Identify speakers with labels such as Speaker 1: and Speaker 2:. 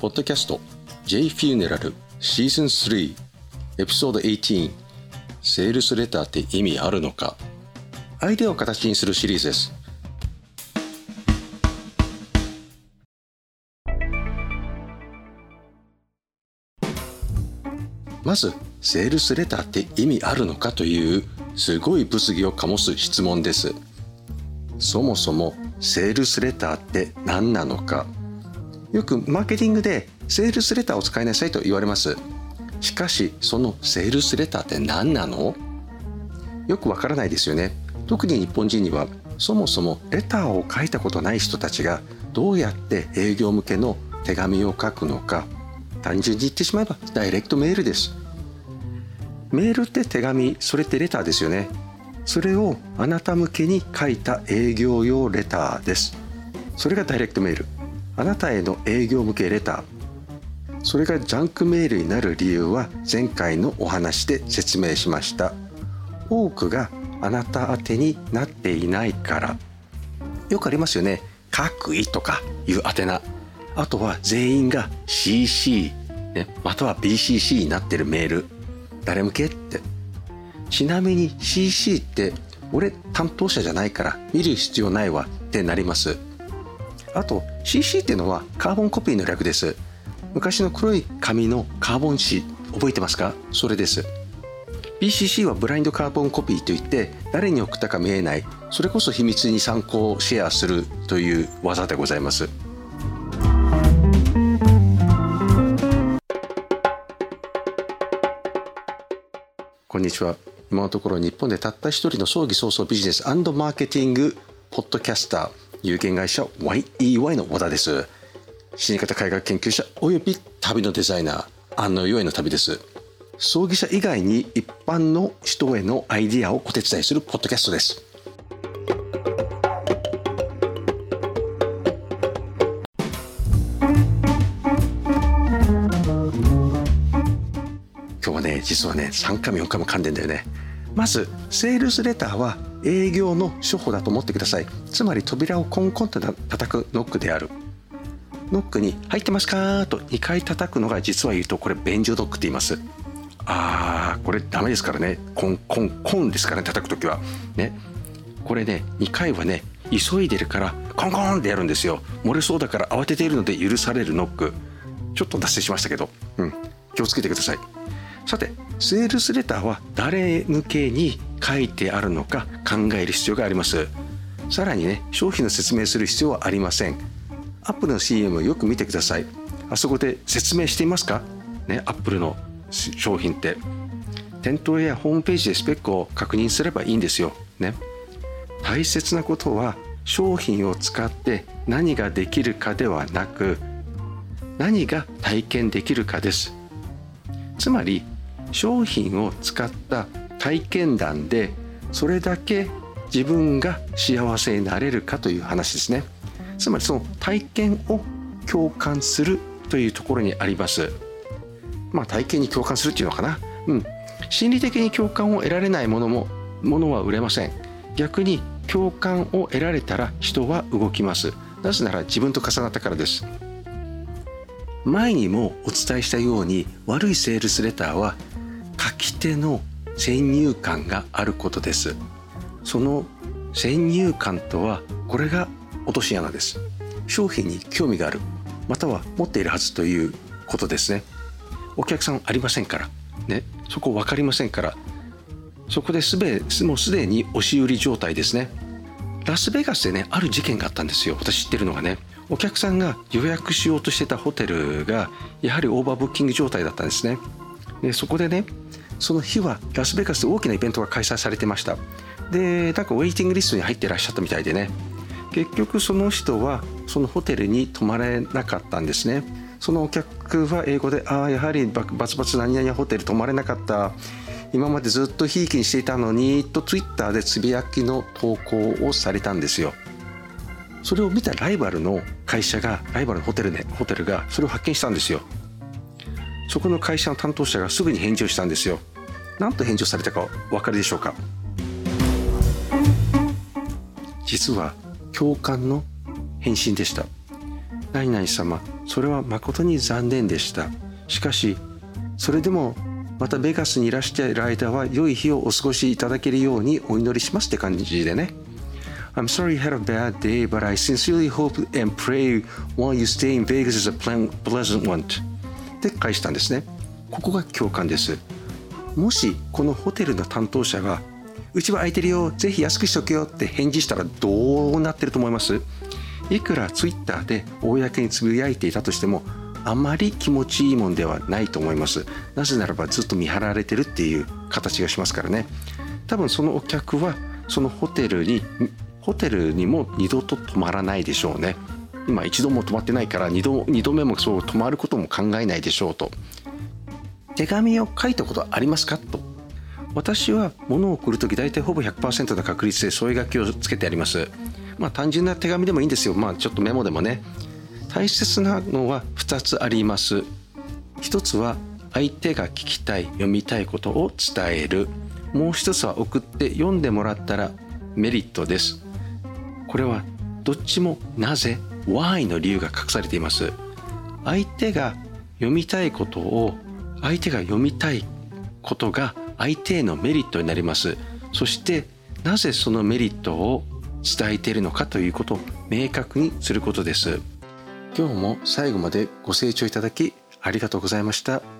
Speaker 1: ポッドキャスト J フューネラルシーズン3エピソード18セールスレターって意味あるのか。アイデアを形にするシリーズです。まずセールスレターって意味あるのかというすごい物議を醸す質問です。そもそもセールスレターって何なのか。よくマーケティングでセールスレターを使いなさいと言われます。しかしそのセールスレターって何なの？よくわからないですよね。特に日本人にはそもそもレターを書いたことない人たちがどうやって営業向けの手紙を書くのか単純に言ってしまえばダイレクトメールです。メールって手紙それってレターですよね。それをあなた向けに書いた営業用レターです。それがダイレクトメール。あなたへの営業向けレター。それがジャンクメールになる理由は前回のお話で説明しました。多くがあなた宛てになっていないから。よくありますよね。各位とかいう宛名。あとは全員が CC、ね、または BCC になってるメール。誰向けって。ちなみに CC って俺担当者じゃないから見る必要ないわってなります。あと CC っていうのはカーボンコピーの略です。昔の黒い紙のカーボン紙覚えてますか？それです。BCC はブラインドカーボンコピーといって誰に送ったか見えない。それこそ秘密に参考をシェアするという技でございます。こんにちは。今のところ日本でたった一人の葬儀早々ビジネスマーケティングポッドキャスター有限会社 YEY の和田です。死に方改革研究者および旅のデザイナー安野洋への旅です。葬儀者以外に一般の人へのアイディアをお手伝いするポッドキャストです。今日はね実はね3回も4回も噛んでんだよね。まずセールスレターは営業の処方だと思ってください。つまり扉をコンコンと叩くノックである。ノックに「入ってますか?」と2回叩くのが実は言うとこれ便所ノックって言います。あーこれダメですからね。コンコンコンですからね叩く時は。ね。これね2回はね急いでるからコンコンってやるんですよ。漏れそうだから慌てているので許されるノック。ちょっと脱線しましたけど、うん、気をつけてください。さてセールスレターは誰向けに書いてあるのか考える必要があります。さらにね商品の説明する必要はありません。アップルの CM をよく見てください。あそこで説明していますか？ねアップルの商品って。店頭やホームページでスペックを確認すればいいんですよ。ね。大切なことは商品を使って何ができるかではなく何が体験できるかです。つまり商品を使った体験談でそれだけ自分が幸せになれるかという話ですね。つまりその体験を共感するというところにあります。まあ体験に共感するっていうのかな。うん。心理的に共感を得られないものもものは売れません。逆に共感を得られたら人は動きます。なぜなら自分と重なったからです。前にもお伝えしたように悪いセールスレターはき手の先入観があることです。その先入観とはこれが落とし穴です。商品に興味があるまたは持っているはずということですね。お客さんありませんから。ね。そこ分かりませんから。そこですべもうすでに押し売り状態ですね。ラスベガスでねある事件があったんですよ。私知ってるのがね。お客さんが予約しようとしてたホテルがやはりオーバーブッキング状態だったんですね。でそこでねその日はラスベガスで大きなイベントが開催されてました。でなんかウェイティングリストに入ってらっしゃったみたいでね。結局その人はそのホテルに泊まれなかったんですね。そのお客は英語で「ああやはりバツバツ何々ホテル泊まれなかった。今までずっとひいきにしていたのに」とツイッターでつぶやきの投稿をされたんですよ。それを見たライバルの会社がライバルのホテル,、ね、ホテルがそれを発見したんですよ。そこの会社の担当者がすぐに返事をしたんですよ。何と返事をされたかお分かりでしょうか。実は共感の返信でした。何々様それは誠に残念でした。しかしそれでもまたベガスにいらしている間は良い日をお過ごしいただけるようにお祈りしますって感じでね。I'm sorry you had a bad day, but I sincerely hope and pray while you stay in Vegas is a pleasant one. って返したんですね。ここが共感です。もしこのホテルの担当者がうちは空いてるよ、ぜひ安くしとけよって返事したらどうなってると思います？いくらツイッターで公につぶやいていたとしてもあまり気持ちいいもんではないと思いますなぜならばずっと見張られてるっていう形がしますからね多分そのお客はそのホテルにホテルにも二度と泊まらないでしょうね今一度も泊まってないから二度度目もそう泊まることも考えないでしょうと。手紙を書いたことありますか？と。私は物を送る時大体ほぼ100%の確率で添え書きをつけてあります。まあ単純な手紙でもいいんですよ。まあちょっとメモでもね。大切なのは2つあります。一つは相手が聞きたい読みたいことを伝える。もう一つは送って読んでもらったらメリットです。これはどっちもなぜ Why の理由が隠されています。相手が読みたいことを相手が読みたいことが相手へのメリットになります。そしてなぜそのメリットを伝えているのかということを明確にすることです。今日も最後までご清聴いただきありがとうございました。